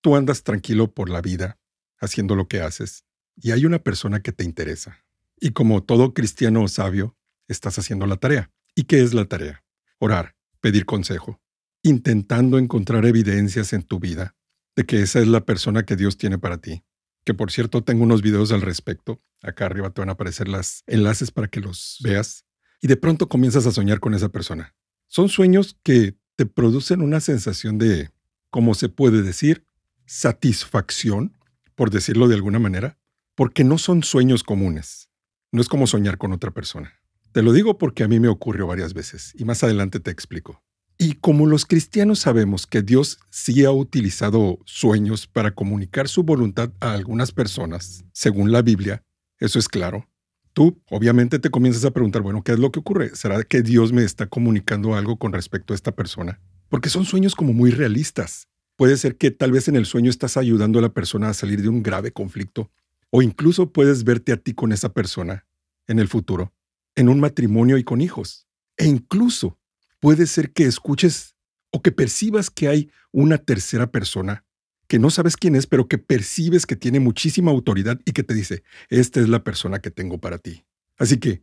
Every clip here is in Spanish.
Tú andas tranquilo por la vida, haciendo lo que haces, y hay una persona que te interesa. Y como todo cristiano sabio, estás haciendo la tarea. ¿Y qué es la tarea? Orar, pedir consejo, intentando encontrar evidencias en tu vida de que esa es la persona que Dios tiene para ti. Que por cierto tengo unos videos al respecto. Acá arriba te van a aparecer los enlaces para que los veas. Y de pronto comienzas a soñar con esa persona. Son sueños que te producen una sensación de, ¿cómo se puede decir? Satisfacción, por decirlo de alguna manera, porque no son sueños comunes. No es como soñar con otra persona. Te lo digo porque a mí me ocurrió varias veces y más adelante te explico. Y como los cristianos sabemos que Dios sí ha utilizado sueños para comunicar su voluntad a algunas personas, según la Biblia, eso es claro. Tú obviamente te comienzas a preguntar, bueno, ¿qué es lo que ocurre? ¿Será que Dios me está comunicando algo con respecto a esta persona? Porque son sueños como muy realistas. Puede ser que tal vez en el sueño estás ayudando a la persona a salir de un grave conflicto, o incluso puedes verte a ti con esa persona en el futuro, en un matrimonio y con hijos. E incluso puede ser que escuches o que percibas que hay una tercera persona que no sabes quién es, pero que percibes que tiene muchísima autoridad y que te dice, esta es la persona que tengo para ti. Así que,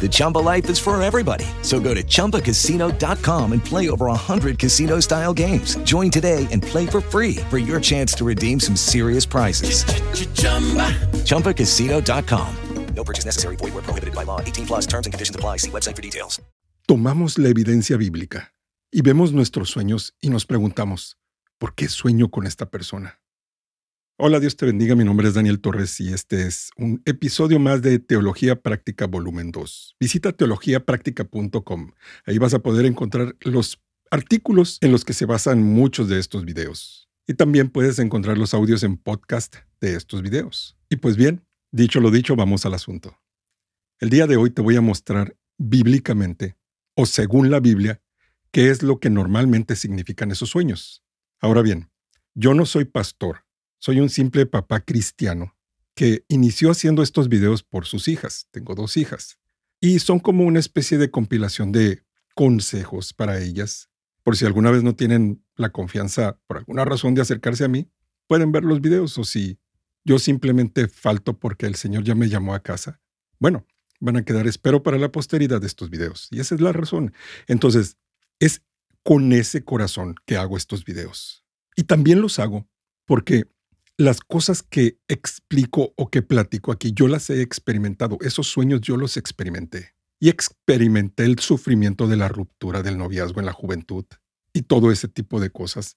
The Chumba life is for everybody. So go to ChumbaCasino.com and play over 100 casino-style games. Join today and play for free for your chance to redeem some serious prizes. ChumbaCasino.com. No purchase necessary. Void were prohibited by law. 18 plus. Terms and conditions apply. See website for details. tomamos la evidencia bíblica y vemos nuestros sueños y nos preguntamos, ¿por qué sueño con esta persona? Hola, Dios te bendiga. Mi nombre es Daniel Torres y este es un episodio más de Teología Práctica Volumen 2. Visita teologiapráctica.com. Ahí vas a poder encontrar los artículos en los que se basan muchos de estos videos. Y también puedes encontrar los audios en podcast de estos videos. Y pues bien, dicho lo dicho, vamos al asunto. El día de hoy te voy a mostrar bíblicamente, o según la Biblia, qué es lo que normalmente significan esos sueños. Ahora bien, yo no soy pastor, soy un simple papá cristiano que inició haciendo estos videos por sus hijas. Tengo dos hijas. Y son como una especie de compilación de consejos para ellas. Por si alguna vez no tienen la confianza, por alguna razón, de acercarse a mí, pueden ver los videos. O si yo simplemente falto porque el Señor ya me llamó a casa, bueno, van a quedar, espero, para la posteridad de estos videos. Y esa es la razón. Entonces, es con ese corazón que hago estos videos. Y también los hago porque las cosas que explico o que platico aquí, yo las he experimentado. Esos sueños yo los experimenté. Y experimenté el sufrimiento de la ruptura del noviazgo en la juventud y todo ese tipo de cosas.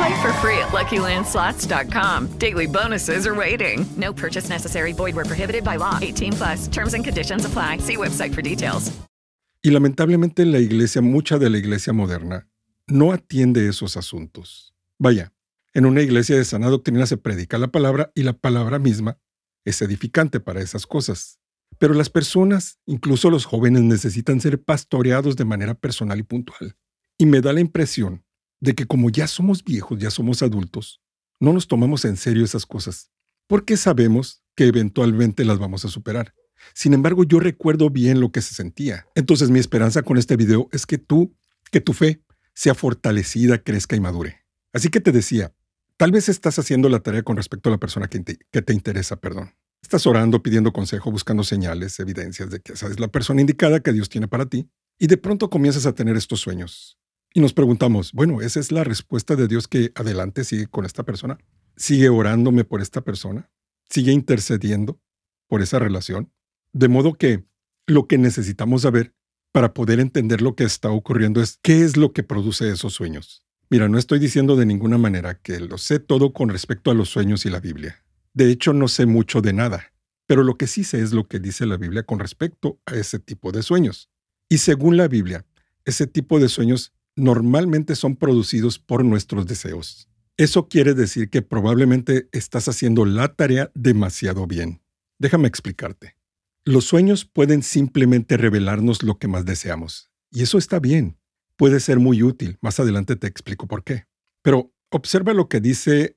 Play for free at LuckyLandSlots.com. Daily bonuses are waiting. No purchase necessary. Void were prohibited by law. 18 plus. Terms and conditions apply. See website for details. Y lamentablemente la iglesia, mucha de la iglesia moderna, no atiende esos asuntos. Vaya, en una iglesia de sana doctrina se predica la palabra y la palabra misma es edificante para esas cosas. Pero las personas, incluso los jóvenes, necesitan ser pastoreados de manera personal y puntual. Y me da la impresión de que como ya somos viejos, ya somos adultos, no nos tomamos en serio esas cosas, porque sabemos que eventualmente las vamos a superar. Sin embargo, yo recuerdo bien lo que se sentía. Entonces mi esperanza con este video es que tú, que tu fe sea fortalecida, crezca y madure. Así que te decía, tal vez estás haciendo la tarea con respecto a la persona que te, que te interesa, perdón. Estás orando, pidiendo consejo, buscando señales, evidencias de que esa es la persona indicada que Dios tiene para ti, y de pronto comienzas a tener estos sueños. Y nos preguntamos, bueno, ¿esa es la respuesta de Dios que adelante sigue con esta persona? ¿Sigue orándome por esta persona? ¿Sigue intercediendo por esa relación? De modo que lo que necesitamos saber para poder entender lo que está ocurriendo es qué es lo que produce esos sueños. Mira, no estoy diciendo de ninguna manera que lo sé todo con respecto a los sueños y la Biblia. De hecho, no sé mucho de nada, pero lo que sí sé es lo que dice la Biblia con respecto a ese tipo de sueños. Y según la Biblia, ese tipo de sueños normalmente son producidos por nuestros deseos. Eso quiere decir que probablemente estás haciendo la tarea demasiado bien. Déjame explicarte. Los sueños pueden simplemente revelarnos lo que más deseamos. Y eso está bien. Puede ser muy útil. Más adelante te explico por qué. Pero observa lo que dice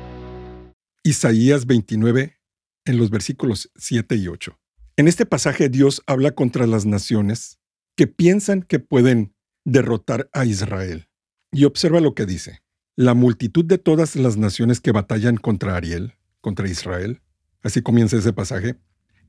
Isaías 29 en los versículos 7 y 8. En este pasaje Dios habla contra las naciones que piensan que pueden derrotar a Israel. Y observa lo que dice. La multitud de todas las naciones que batallan contra Ariel, contra Israel, así comienza ese pasaje.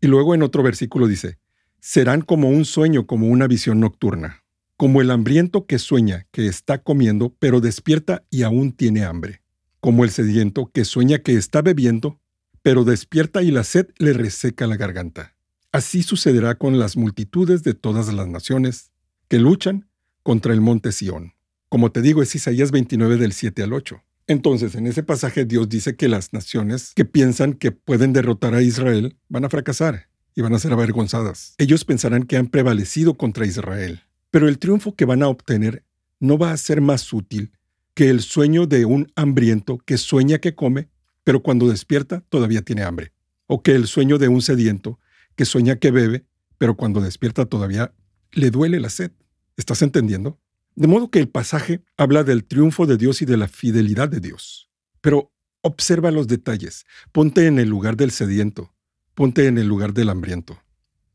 Y luego en otro versículo dice, serán como un sueño, como una visión nocturna, como el hambriento que sueña que está comiendo, pero despierta y aún tiene hambre, como el sediento que sueña que está bebiendo, pero despierta y la sed le reseca la garganta. Así sucederá con las multitudes de todas las naciones que luchan contra el monte Sión. Como te digo, es Isaías 29 del 7 al 8. Entonces, en ese pasaje Dios dice que las naciones que piensan que pueden derrotar a Israel van a fracasar y van a ser avergonzadas. Ellos pensarán que han prevalecido contra Israel, pero el triunfo que van a obtener no va a ser más útil que el sueño de un hambriento que sueña que come, pero cuando despierta todavía tiene hambre, o que el sueño de un sediento que sueña que bebe, pero cuando despierta todavía le duele la sed. ¿Estás entendiendo? De modo que el pasaje habla del triunfo de Dios y de la fidelidad de Dios. Pero observa los detalles. Ponte en el lugar del sediento. Ponte en el lugar del hambriento.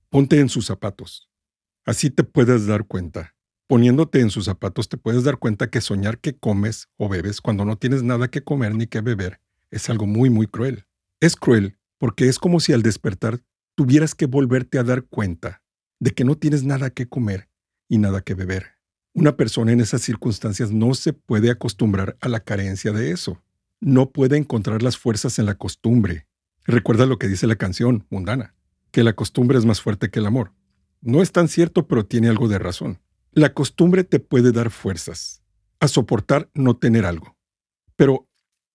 Ponte en sus zapatos. Así te puedes dar cuenta. Poniéndote en sus zapatos te puedes dar cuenta que soñar que comes o bebes cuando no tienes nada que comer ni que beber es algo muy, muy cruel. Es cruel porque es como si al despertar tuvieras que volverte a dar cuenta de que no tienes nada que comer y nada que beber. Una persona en esas circunstancias no se puede acostumbrar a la carencia de eso. No puede encontrar las fuerzas en la costumbre. Recuerda lo que dice la canción mundana, que la costumbre es más fuerte que el amor. No es tan cierto, pero tiene algo de razón. La costumbre te puede dar fuerzas a soportar no tener algo. Pero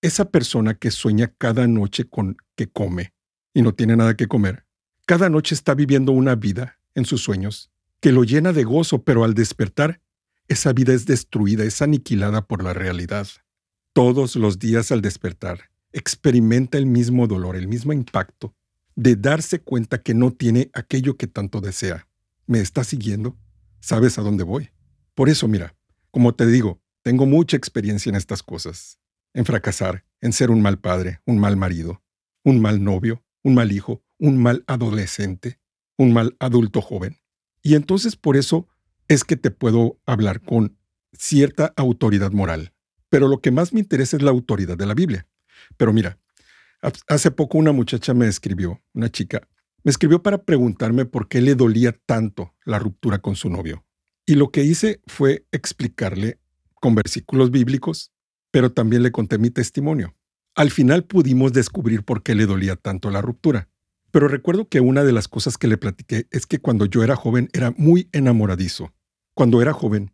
esa persona que sueña cada noche con que come y no tiene nada que comer, cada noche está viviendo una vida en sus sueños que lo llena de gozo, pero al despertar, esa vida es destruida, es aniquilada por la realidad. Todos los días al despertar, experimenta el mismo dolor, el mismo impacto de darse cuenta que no tiene aquello que tanto desea. ¿Me está siguiendo? ¿Sabes a dónde voy? Por eso, mira, como te digo, tengo mucha experiencia en estas cosas, en fracasar, en ser un mal padre, un mal marido, un mal novio, un mal hijo, un mal adolescente, un mal adulto joven. Y entonces por eso es que te puedo hablar con cierta autoridad moral. Pero lo que más me interesa es la autoridad de la Biblia. Pero mira, hace poco una muchacha me escribió, una chica, me escribió para preguntarme por qué le dolía tanto la ruptura con su novio. Y lo que hice fue explicarle con versículos bíblicos, pero también le conté mi testimonio. Al final pudimos descubrir por qué le dolía tanto la ruptura. Pero recuerdo que una de las cosas que le platiqué es que cuando yo era joven era muy enamoradizo. Cuando era joven,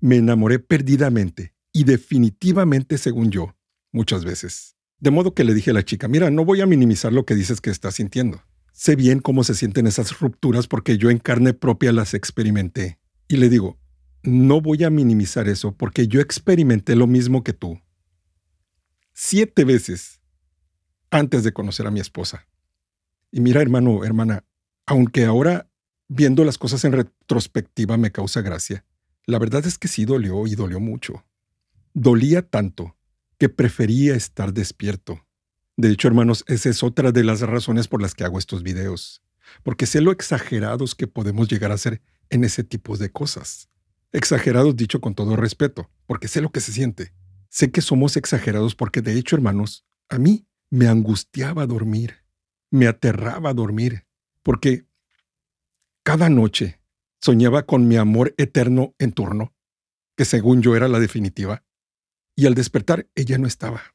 me enamoré perdidamente y definitivamente según yo, muchas veces. De modo que le dije a la chica, mira, no voy a minimizar lo que dices que estás sintiendo. Sé bien cómo se sienten esas rupturas porque yo en carne propia las experimenté. Y le digo, no voy a minimizar eso porque yo experimenté lo mismo que tú. Siete veces antes de conocer a mi esposa. Y mira, hermano, hermana, aunque ahora viendo las cosas en retrospectiva me causa gracia, la verdad es que sí dolió y dolió mucho. Dolía tanto que prefería estar despierto. De hecho, hermanos, esa es otra de las razones por las que hago estos videos, porque sé lo exagerados que podemos llegar a ser en ese tipo de cosas. Exagerados dicho con todo respeto, porque sé lo que se siente. Sé que somos exagerados porque de hecho, hermanos, a mí me angustiaba dormir me aterraba dormir, porque cada noche soñaba con mi amor eterno en turno, que según yo era la definitiva, y al despertar ella no estaba.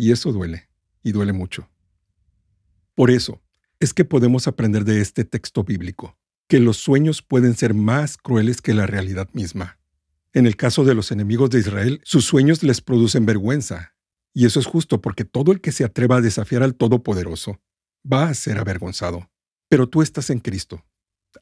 Y eso duele, y duele mucho. Por eso es que podemos aprender de este texto bíblico, que los sueños pueden ser más crueles que la realidad misma. En el caso de los enemigos de Israel, sus sueños les producen vergüenza, y eso es justo porque todo el que se atreva a desafiar al Todopoderoso va a ser avergonzado. Pero tú estás en Cristo.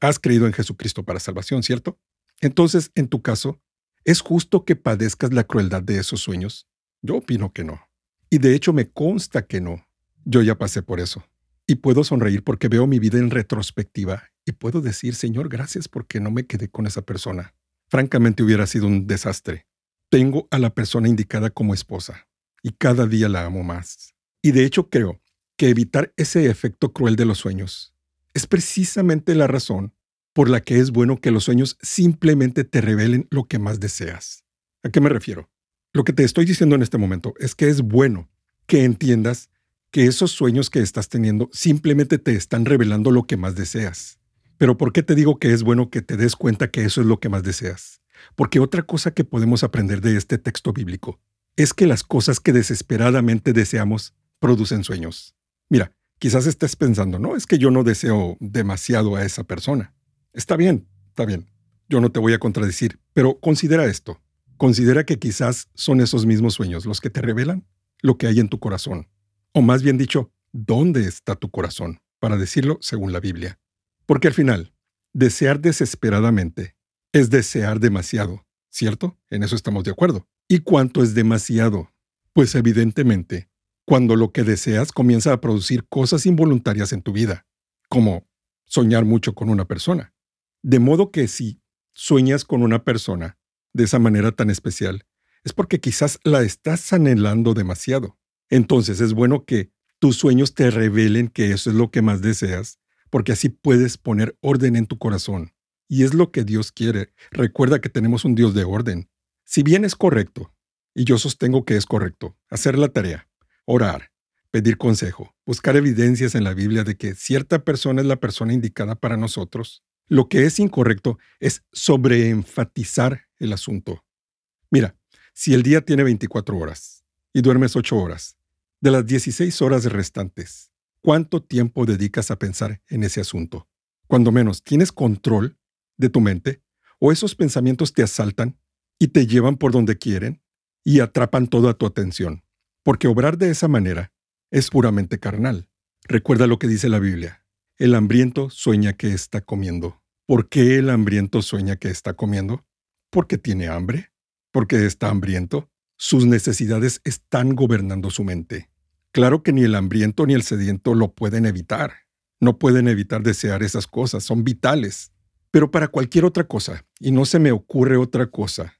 Has creído en Jesucristo para salvación, ¿cierto? Entonces, en tu caso, ¿es justo que padezcas la crueldad de esos sueños? Yo opino que no. Y de hecho me consta que no. Yo ya pasé por eso. Y puedo sonreír porque veo mi vida en retrospectiva y puedo decir, Señor, gracias porque no me quedé con esa persona. Francamente hubiera sido un desastre. Tengo a la persona indicada como esposa y cada día la amo más. Y de hecho creo que evitar ese efecto cruel de los sueños es precisamente la razón por la que es bueno que los sueños simplemente te revelen lo que más deseas. ¿A qué me refiero? Lo que te estoy diciendo en este momento es que es bueno que entiendas que esos sueños que estás teniendo simplemente te están revelando lo que más deseas. Pero ¿por qué te digo que es bueno que te des cuenta que eso es lo que más deseas? Porque otra cosa que podemos aprender de este texto bíblico es que las cosas que desesperadamente deseamos producen sueños. Mira, quizás estés pensando, no, es que yo no deseo demasiado a esa persona. Está bien, está bien. Yo no te voy a contradecir, pero considera esto. Considera que quizás son esos mismos sueños los que te revelan lo que hay en tu corazón. O más bien dicho, ¿dónde está tu corazón? Para decirlo según la Biblia. Porque al final, desear desesperadamente es desear demasiado, ¿cierto? En eso estamos de acuerdo. ¿Y cuánto es demasiado? Pues evidentemente, cuando lo que deseas comienza a producir cosas involuntarias en tu vida, como soñar mucho con una persona. De modo que si sueñas con una persona de esa manera tan especial, es porque quizás la estás anhelando demasiado. Entonces es bueno que tus sueños te revelen que eso es lo que más deseas, porque así puedes poner orden en tu corazón. Y es lo que Dios quiere. Recuerda que tenemos un Dios de orden. Si bien es correcto, y yo sostengo que es correcto, hacer la tarea, orar, pedir consejo, buscar evidencias en la Biblia de que cierta persona es la persona indicada para nosotros, lo que es incorrecto es sobreenfatizar el asunto. Mira, si el día tiene 24 horas y duermes 8 horas, de las 16 horas restantes, ¿cuánto tiempo dedicas a pensar en ese asunto? cuando menos tienes control de tu mente, o esos pensamientos te asaltan y te llevan por donde quieren y atrapan toda tu atención, porque obrar de esa manera es puramente carnal. Recuerda lo que dice la Biblia. El hambriento sueña que está comiendo. ¿Por qué el hambriento sueña que está comiendo? Porque tiene hambre, porque está hambriento. Sus necesidades están gobernando su mente. Claro que ni el hambriento ni el sediento lo pueden evitar. No pueden evitar desear esas cosas, son vitales. Pero para cualquier otra cosa, y no se me ocurre otra cosa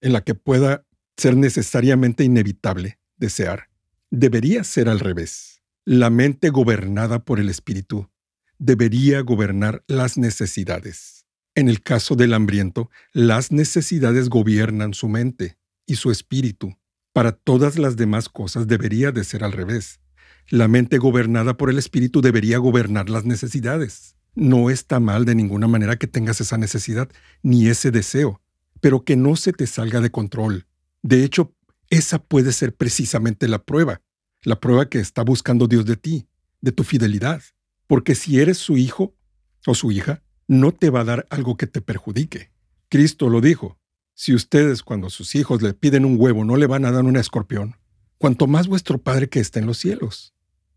en la que pueda ser necesariamente inevitable desear, debería ser al revés. La mente gobernada por el espíritu debería gobernar las necesidades. En el caso del hambriento, las necesidades gobiernan su mente y su espíritu. Para todas las demás cosas debería de ser al revés. La mente gobernada por el espíritu debería gobernar las necesidades. No está mal de ninguna manera que tengas esa necesidad ni ese deseo, pero que no se te salga de control. De hecho, esa puede ser precisamente la prueba, la prueba que está buscando Dios de ti, de tu fidelidad. Porque si eres su hijo o su hija, no te va a dar algo que te perjudique. Cristo lo dijo, si ustedes cuando sus hijos le piden un huevo no le van a dar un escorpión, cuanto más vuestro Padre que está en los cielos.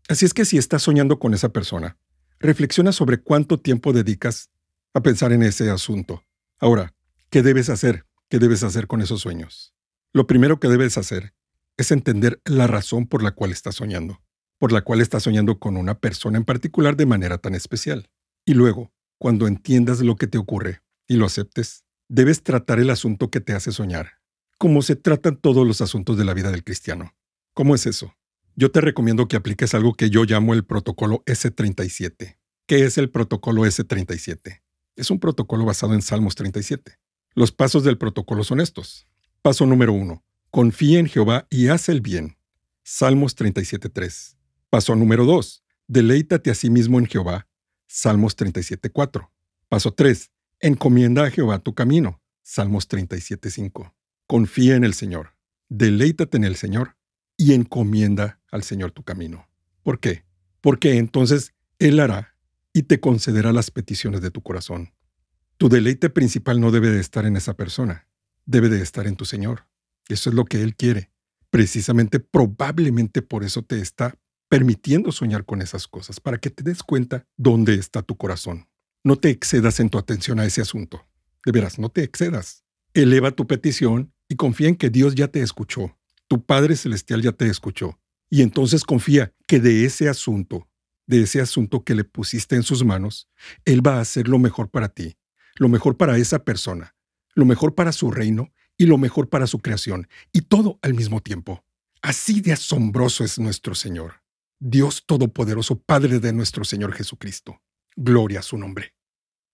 Así es que si estás soñando con esa persona, reflexiona sobre cuánto tiempo dedicas a pensar en ese asunto. Ahora, ¿qué debes hacer? ¿Qué debes hacer con esos sueños? Lo primero que debes hacer es entender la razón por la cual estás soñando, por la cual estás soñando con una persona en particular de manera tan especial. Y luego, cuando entiendas lo que te ocurre y lo aceptes, debes tratar el asunto que te hace soñar, como se tratan todos los asuntos de la vida del cristiano. ¿Cómo es eso? Yo te recomiendo que apliques algo que yo llamo el protocolo S37. ¿Qué es el protocolo S37? Es un protocolo basado en Salmos 37. Los pasos del protocolo son estos. Paso número 1. Confía en Jehová y haz el bien. Salmos 37.3. Paso número 2. Deleítate a sí mismo en Jehová. Salmos 37.4. Paso 3. Encomienda a Jehová tu camino. Salmos 37.5. Confía en el Señor. Deleítate en el Señor y encomienda al Señor tu camino. ¿Por qué? Porque entonces Él hará y te concederá las peticiones de tu corazón. Tu deleite principal no debe de estar en esa persona, debe de estar en tu Señor. Eso es lo que Él quiere. Precisamente, probablemente por eso te está permitiendo soñar con esas cosas, para que te des cuenta dónde está tu corazón. No te excedas en tu atención a ese asunto. De veras, no te excedas. Eleva tu petición y confía en que Dios ya te escuchó tu Padre Celestial ya te escuchó. Y entonces confía que de ese asunto, de ese asunto que le pusiste en sus manos, Él va a hacer lo mejor para ti, lo mejor para esa persona, lo mejor para su reino y lo mejor para su creación, y todo al mismo tiempo. Así de asombroso es nuestro Señor, Dios Todopoderoso, Padre de nuestro Señor Jesucristo. Gloria a su nombre.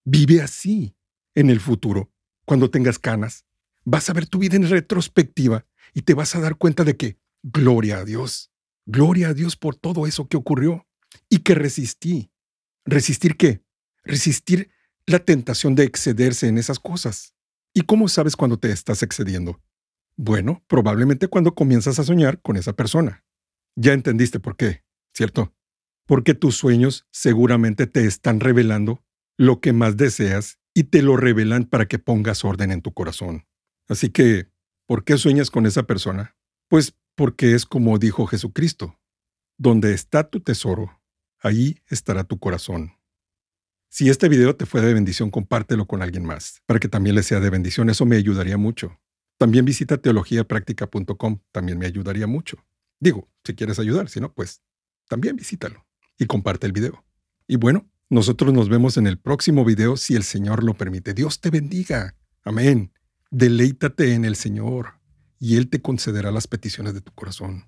Vive así. En el futuro, cuando tengas canas, vas a ver tu vida en retrospectiva y te vas a dar cuenta de que, gloria a Dios, gloria a Dios por todo eso que ocurrió y que resistí. ¿Resistir qué? Resistir la tentación de excederse en esas cosas. ¿Y cómo sabes cuando te estás excediendo? Bueno, probablemente cuando comienzas a soñar con esa persona. Ya entendiste por qué, ¿cierto? Porque tus sueños seguramente te están revelando lo que más deseas y te lo revelan para que pongas orden en tu corazón. Así que ¿Por qué sueñas con esa persona? Pues porque es como dijo Jesucristo, donde está tu tesoro, ahí estará tu corazón. Si este video te fue de bendición, compártelo con alguien más, para que también le sea de bendición, eso me ayudaría mucho. También visita teologiapractica.com, también me ayudaría mucho. Digo, si quieres ayudar, si no, pues también visítalo y comparte el video. Y bueno, nosotros nos vemos en el próximo video si el Señor lo permite. Dios te bendiga. Amén. Deleítate en el Señor y Él te concederá las peticiones de tu corazón.